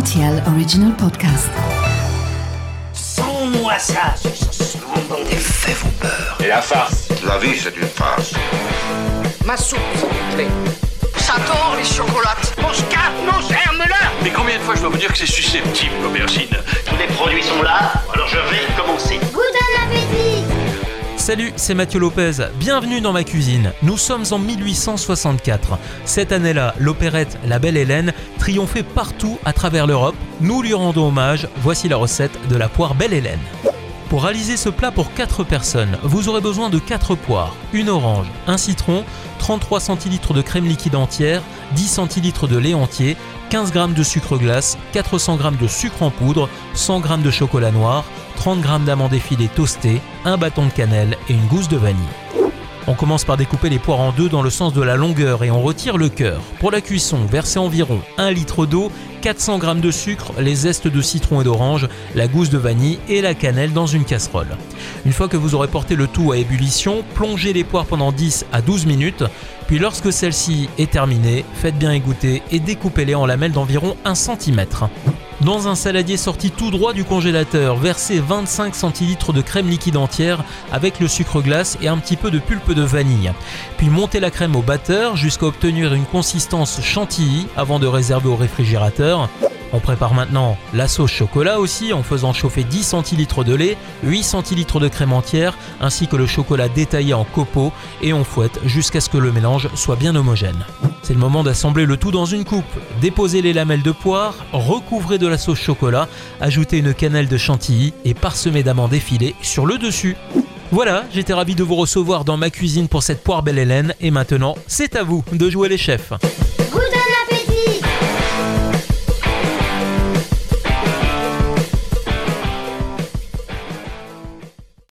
RTL Original Podcast. Sans-moi ça, ce Les faits vont peur. Et la farce La vie, c'est une farce. Ma soupe, s'il vous plaît. Ça tord les chocolates. Mon scarpe, mon germe-là Mais combien de fois je dois vous dire que c'est susceptible, l'aubergine? Tous les produits sont là, alors je vais commencer. Salut, c'est Mathieu Lopez. Bienvenue dans ma cuisine. Nous sommes en 1864. Cette année-là, l'opérette La Belle Hélène triomphait partout à travers l'Europe. Nous lui rendons hommage. Voici la recette de la poire Belle Hélène. Pour réaliser ce plat pour 4 personnes, vous aurez besoin de 4 poires, une orange, un citron, 33 centilitres de crème liquide entière, 10 centilitres de lait entier, 15 g de sucre glace, 400 g de sucre en poudre, 100 g de chocolat noir, 30 g d'amandes effilées toastées, un bâton de cannelle et une gousse de vanille. On commence par découper les poires en deux dans le sens de la longueur et on retire le cœur. Pour la cuisson, versez environ 1 litre d'eau, 400 g de sucre, les zestes de citron et d'orange, la gousse de vanille et la cannelle dans une casserole. Une fois que vous aurez porté le tout à ébullition, plongez les poires pendant 10 à 12 minutes, puis lorsque celle-ci est terminée, faites bien égoutter et découpez-les en lamelles d'environ 1 cm. Dans un saladier sorti tout droit du congélateur, versez 25 centilitres de crème liquide entière avec le sucre glace et un petit peu de pulpe de vanille. Puis montez la crème au batteur jusqu'à obtenir une consistance chantilly avant de réserver au réfrigérateur. On prépare maintenant la sauce chocolat aussi en faisant chauffer 10 centilitres de lait, 8 centilitres de crème entière ainsi que le chocolat détaillé en copeaux et on fouette jusqu'à ce que le mélange soit bien homogène. C'est le moment d'assembler le tout dans une coupe. Déposez les lamelles de poire, recouvrez de la sauce chocolat, ajoutez une cannelle de chantilly et parsemez d'amandes effilées sur le dessus. Voilà, j'étais ravi de vous recevoir dans ma cuisine pour cette poire belle Hélène et maintenant, c'est à vous de jouer les chefs.